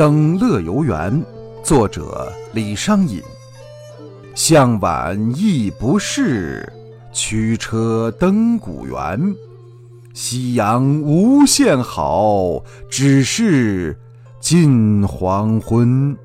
登乐游原作者李商隐。向晚意不适驱车登古原夕阳无限好只是近黄昏。